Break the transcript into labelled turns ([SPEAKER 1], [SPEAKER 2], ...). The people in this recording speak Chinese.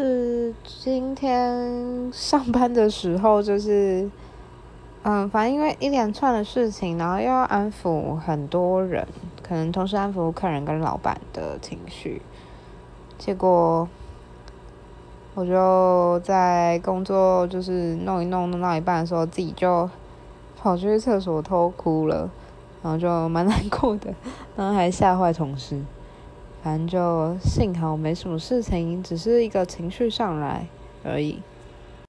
[SPEAKER 1] 是今天上班的时候，就是，嗯，反正因为一连串的事情，然后又要安抚很多人，可能同时安抚客人跟老板的情绪，结果我就在工作就是弄一弄弄到一半的时候，自己就跑去厕所偷哭了，然后就蛮难过的，然后还吓坏同事。反正就幸好没什么事情，只是一个情绪上来而已。